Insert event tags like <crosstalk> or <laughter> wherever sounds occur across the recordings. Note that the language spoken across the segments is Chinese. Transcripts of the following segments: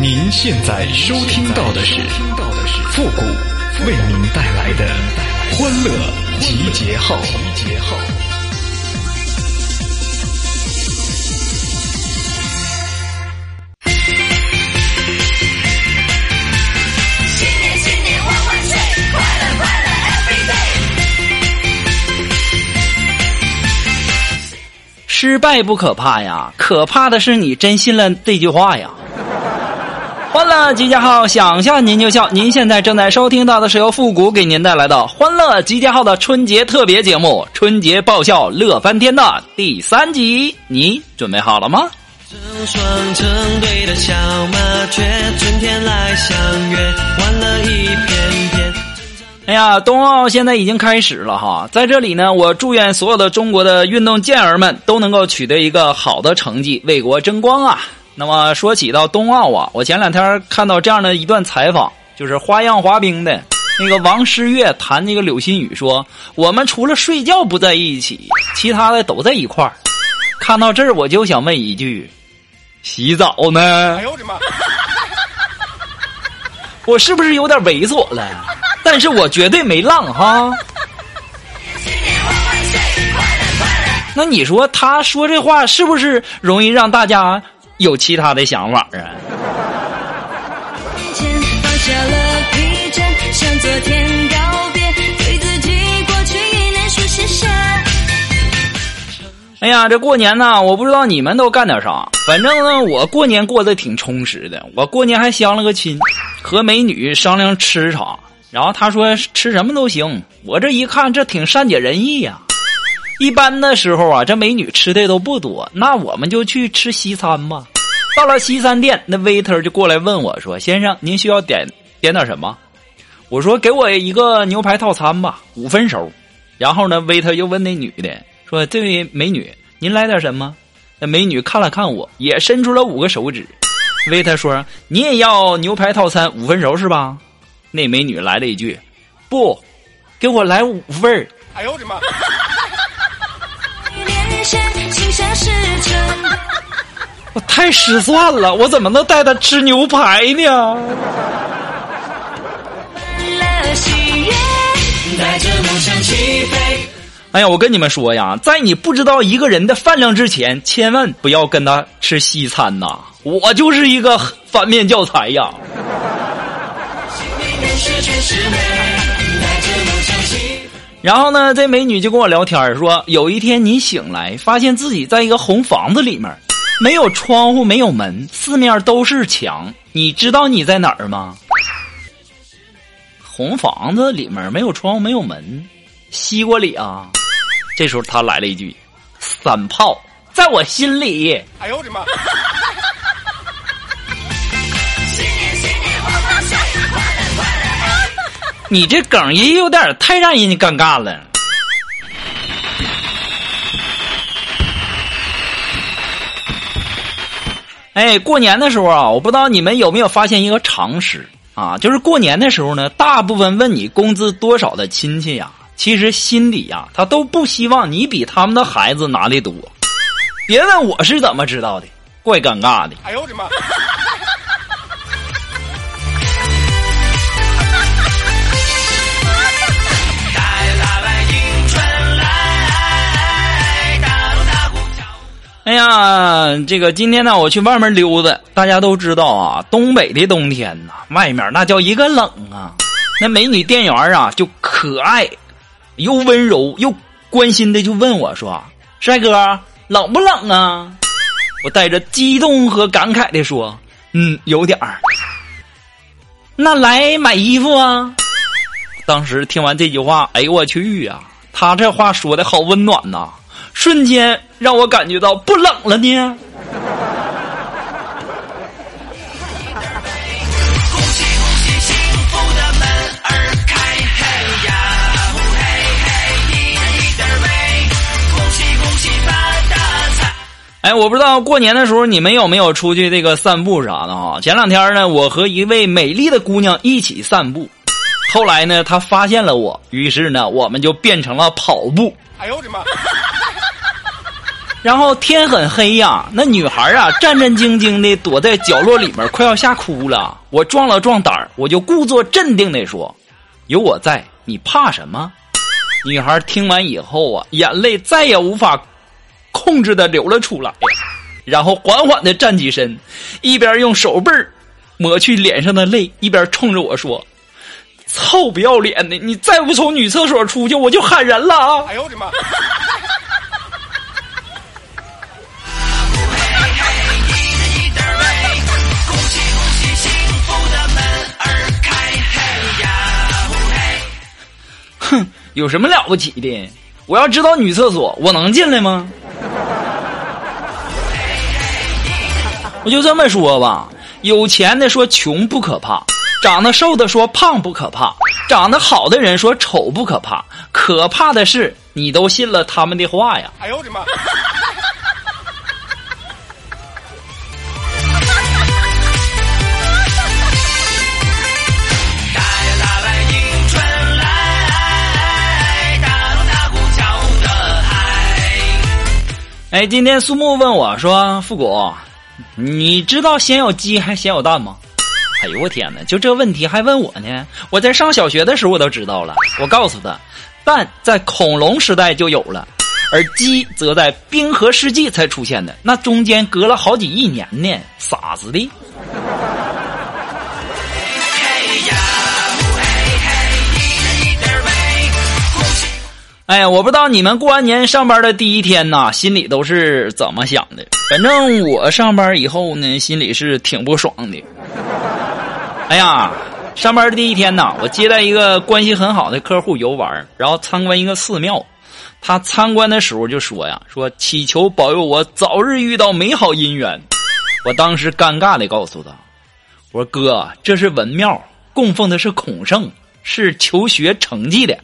您现在收听到的是复古为您带来的欢乐集结号。新年新年万万岁，快乐快乐 every day。失败不可怕呀，可怕的是你真信了这句话呀。欢乐集结号，想笑您就笑。您现在正在收听到的是由复古给您带来的欢乐集结号的春节特别节目《春节爆笑乐翻天》的第三集，你准备好了吗？成双成对的小麻雀，春天来相约，欢乐一片片。哎呀，冬奥现在已经开始了哈，在这里呢，我祝愿所有的中国的运动健儿们都能够取得一个好的成绩，为国争光啊！那么说起到冬奥啊，我前两天看到这样的一段采访，就是花样滑冰的那个王诗玥谈那个柳鑫宇说：“我们除了睡觉不在一起，其他的都在一块儿。”看到这儿，我就想问一句：洗澡呢？哎呦我的妈！我是不是有点猥琐了？但是我绝对没浪哈。那你说他说这话是不是容易让大家有其他的想法啊？哎呀，这过年呢，我不知道你们都干点啥，反正呢，我过年过得挺充实的。我过年还相了个亲，和美女商量吃啥，然后她说吃什么都行。我这一看，这挺善解人意呀。一般的时候啊，这美女吃的都不多，那我们就去吃西餐吧。到了西餐店，那 waiter 就过来问我说：“先生，您需要点点点什么？”我说：“给我一个牛排套餐吧，五分熟。”然后呢，waiter 又问那女的说：“这位美女，您来点什么？”那美女看了看我，也伸出了五个手指。waiter 说：“你也要牛排套餐五分熟是吧？”那美女来了一句：“不，给我来五份儿。”连心想事成，我太失算了，我怎么能带她吃牛排呢？哎呀，我跟你们说呀，在你不知道一个人的饭量之前，千万不要跟他吃西餐呐！我就是一个反面教材呀。然后呢，这美女就跟我聊天说，有一天你醒来，发现自己在一个红房子里面，没有窗户，没有门，四面都是墙，你知道你在哪儿吗？红房子里面没有窗户，没有门，西瓜里啊。这时候他来了一句：“三炮，在我心里。” <laughs> 哎呦我的妈你这梗也有点太让人尴尬了。哎，过年的时候啊，我不知道你们有没有发现一个常识啊，就是过年的时候呢，大部分问你工资多少的亲戚呀，其实心里呀，他都不希望你比他们的孩子拿的多。别问我是怎么知道的，怪尴尬的。哎呦我的妈哎呀，这个今天呢，我去外面溜达，大家都知道啊，东北的冬天呐，外面那叫一个冷啊。那美女店员啊，就可爱又温柔又关心的就问我说：“帅哥，冷不冷啊？”我带着激动和感慨的说：“嗯，有点儿。”那来买衣服啊！当时听完这句话，哎呦我去呀！他这话说的好温暖呐，瞬间让我感觉到不冷了呢。恭喜恭喜，幸福的门儿开，嘿呀嘿嘿，一人一点美，恭喜恭喜发大财。哎，我不知道过年的时候你们有没有出去这个散步啥的哈？前两天呢，我和一位美丽的姑娘一起散步，后来呢，她发现了我，于是呢，我们就变成了跑步。哎呦我的妈然后天很黑呀，那女孩啊 <laughs> 战战兢兢的躲在角落里面，快要吓哭了。我壮了壮胆儿，我就故作镇定的说：“有我在，你怕什么？”女孩听完以后啊，眼泪再也无法控制的流了出来，然后缓缓的站起身，一边用手背儿抹去脸上的泪，一边冲着我说：“臭不要脸的，你再不从女厕所出去，我就喊人了啊！” <laughs> 哎呦我的妈！哼，有什么了不起的？我要知道女厕所，我能进来吗？<laughs> 我就这么说吧，有钱的说穷不可怕，长得瘦的说胖不可怕，长得好的人说丑不可怕，可怕的是你都信了他们的话呀！哎呦我的妈！哎，今天苏木问我说：“复古，你知道先有鸡还先有蛋吗？”哎呦我天哪，就这问题还问我呢？我在上小学的时候我都知道了。我告诉他，蛋在恐龙时代就有了，而鸡则在冰河世纪才出现的，那中间隔了好几亿年呢，傻子的。哎呀，我不知道你们过完年上班的第一天呐，心里都是怎么想的。反正我上班以后呢，心里是挺不爽的。哎呀，上班的第一天呐，我接待一个关系很好的客户游玩，然后参观一个寺庙。他参观的时候就说呀：“说祈求保佑我早日遇到美好姻缘。”我当时尴尬的告诉他：“我说哥，这是文庙，供奉的是孔圣，是求学成绩的。”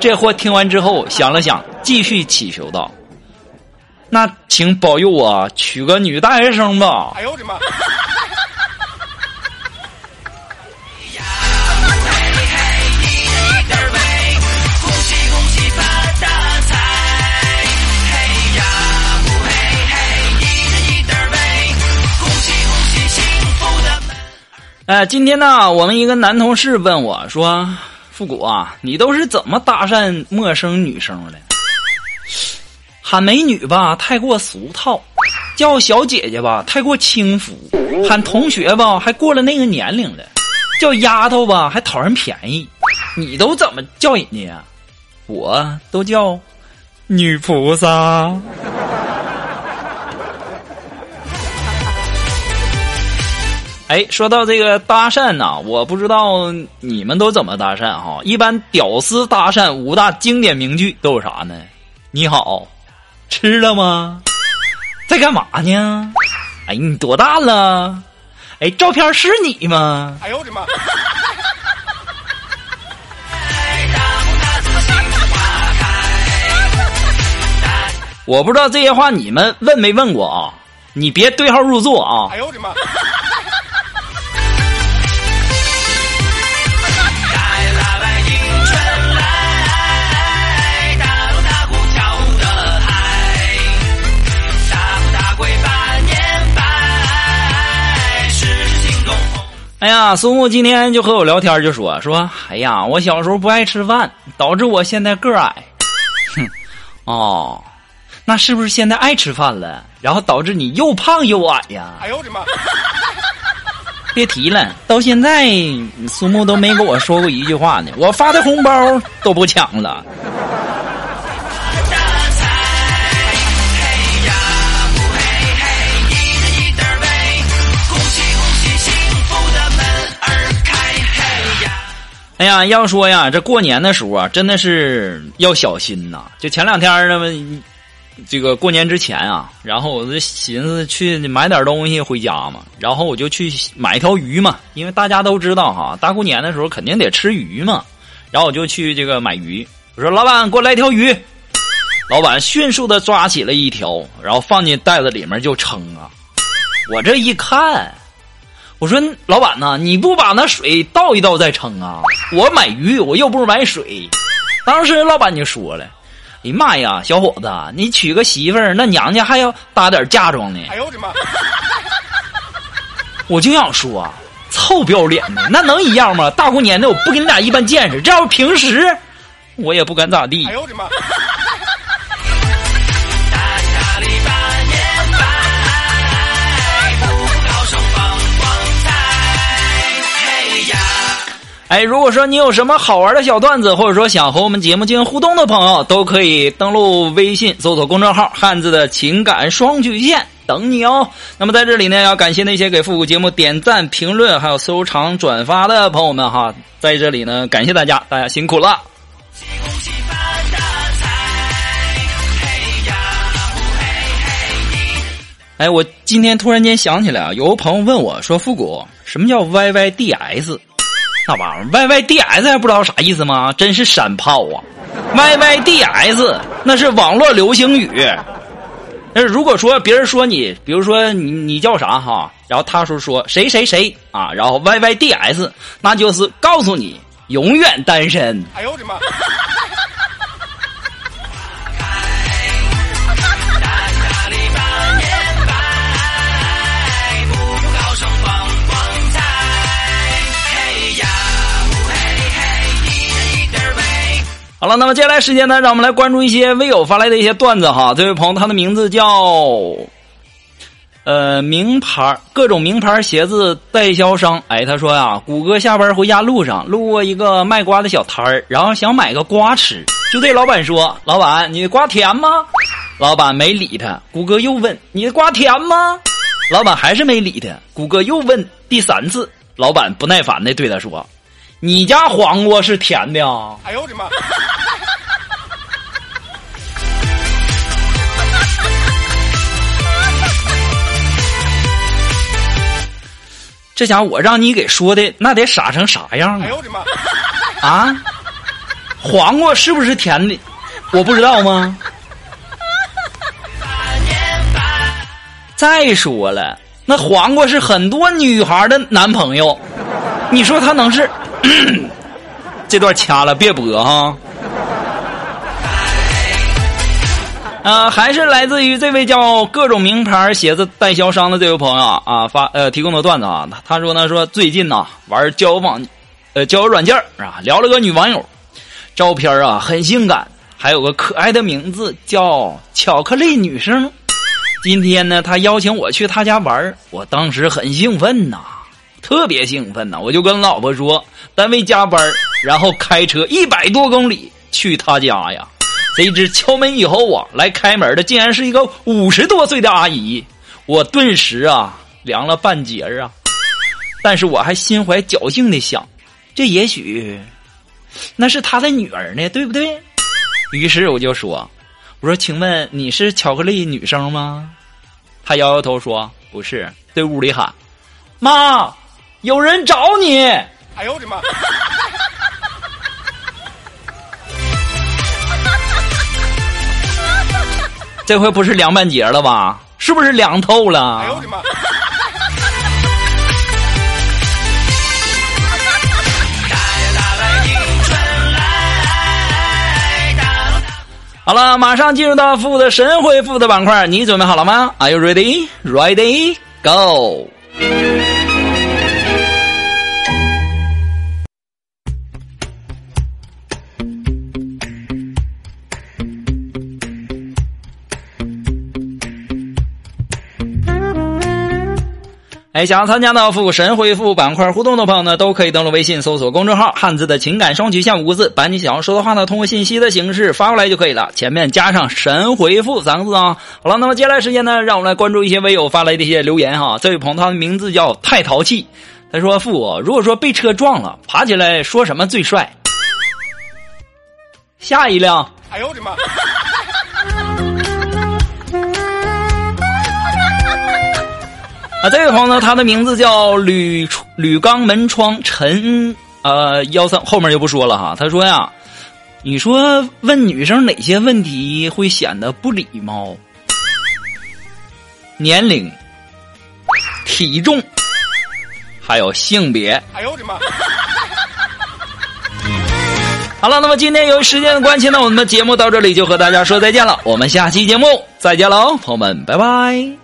这货听完之后想了想，继续祈求道：“那请保佑我娶个女大学生吧。哎呦我的妈！恭喜恭喜发大财！嘿呀呼嘿嘿，一人一。恭喜恭喜幸福的今天呢，我们一个男同事问我说：“复古啊，你都是怎么搭讪陌生女生的？喊美女吧，太过俗套；叫小姐姐吧，太过轻浮；喊同学吧，还过了那个年龄了；叫丫头吧，还讨人便宜。你都怎么叫人家呀？我都叫女菩萨。”哎，说到这个搭讪呐、我不知道你们都怎么搭讪哈。一般屌丝搭讪五大经典名句都有啥呢？你好，吃了吗？在干嘛呢？哎，你多大了？哎，照片是你吗？哎呦我的妈！我不知道这些话你们问没问过啊？你别对号入座啊哎！呦我的妈！哎呀，苏木今天就和我聊天，就说说，哎呀，我小时候不爱吃饭，导致我现在个矮。哼，哦，那是不是现在爱吃饭了，然后导致你又胖又矮呀？哎呦我的妈！<laughs> 别提了，到现在苏木都没跟我说过一句话呢，我发的红包都不抢了。哎呀，要说呀，这过年的时候啊，真的是要小心呐。就前两天那么，这个过年之前啊，然后我就寻思去买点东西回家嘛，然后我就去买一条鱼嘛，因为大家都知道哈，大过年的时候肯定得吃鱼嘛。然后我就去这个买鱼，我说老板给我来条鱼，老板迅速的抓起了一条，然后放进袋子里面就称啊。我这一看，我说老板呐，你不把那水倒一倒再称啊？我买鱼，我又不是买水。当时老板就说了：“哎呀妈呀，小伙子，你娶个媳妇儿，那娘家还要搭点嫁妆呢。哎呦我的妈！我就想说，臭不要脸的，那能一样吗？大过年的，我不跟你俩一般见识。这要是平时，我也不敢咋地哎。呦我的妈！<laughs> 哎，如果说你有什么好玩的小段子，或者说想和我们节目进行互动的朋友，都可以登录微信搜索公众号“汉字的情感双曲线”等你哦。那么在这里呢，要感谢那些给复古节目点赞、评论还有收藏、转发的朋友们哈，在这里呢，感谢大家，大家辛苦了。哎，我今天突然间想起来啊，有个朋友问我说：“复古，什么叫 YYDS？” 那玩 YYDS 还不知道啥意思吗？真是山炮啊！YYDS 那是网络流行语。但是如果说别人说你，比如说你你叫啥哈，然后他说说谁谁谁啊，然后 YYDS，那就是告诉你永远单身。哎呦我的妈！了，那么接下来时间呢，让我们来关注一些微友发来的一些段子哈。这位朋友他的名字叫，呃，名牌各种名牌鞋子代销商。哎，他说呀，谷歌下班回家路上路过一个卖瓜的小摊儿，然后想买个瓜吃，就对老板说：“老板，你的瓜甜吗？”老板没理他。谷歌又问：“你的瓜甜吗？”老板还是没理他。谷歌又问第三次，老板不耐烦的对他说：“你家黄瓜是甜的啊？”哎呦我的妈！<laughs> 这家伙我让你给说的，那得傻成啥样啊哎呦！我的妈！啊，黄瓜是不是甜的？我不知道吗？再说了，那黄瓜是很多女孩的男朋友，你说他能是？<coughs> 这段掐了，别播哈。呃，还是来自于这位叫各种名牌鞋子代销商的这位朋友啊发呃提供的段子啊，他他说呢说最近呐玩交友网，呃交友软件啊聊了个女网友，照片啊很性感，还有个可爱的名字叫巧克力女生。今天呢，他邀请我去他家玩我当时很兴奋呐，特别兴奋呐，我就跟老婆说单位加班然后开车一百多公里去他家呀。谁知敲门以后啊，来开门的竟然是一个五十多岁的阿姨，我顿时啊凉了半截啊。但是我还心怀侥幸的想，这也许那是他的女儿呢，对不对？于是我就说：“我说，请问你是巧克力女生吗？”他摇摇头说：“不是。”对屋里喊：“妈，有人找你。”哎呦我的妈！<laughs> 这回不是凉半截了吧？是不是凉透了？哎呦我的妈！<laughs> 好了，马上进入到负的神回复的板块，你准备好了吗？Are you ready? Ready? Go！想要参加到复古神回复板块互动的朋友呢，都可以登录微信搜索公众号“汉字的情感双曲线”五个字，把你想要说的话呢，通过信息的形式发过来就可以了，前面加上“神回复”三个字啊。好了，那么接下来时间呢，让我们来关注一些微友发来的一些留言哈。这位朋友他的名字叫太淘气，他说：“父我如果说被车撞了，爬起来说什么最帅？下一辆。”哎呦我的妈！啊，这位朋友呢，他的名字叫铝铝钢门窗陈呃幺三，后面就不说了哈。他说呀，你说问女生哪些问题会显得不礼貌？年龄、体重，还有性别。哎呦我的妈！好了，那么今天由于时间的关系呢，我们的节目到这里就和大家说再见了。我们下期节目再见喽，朋友们，拜拜。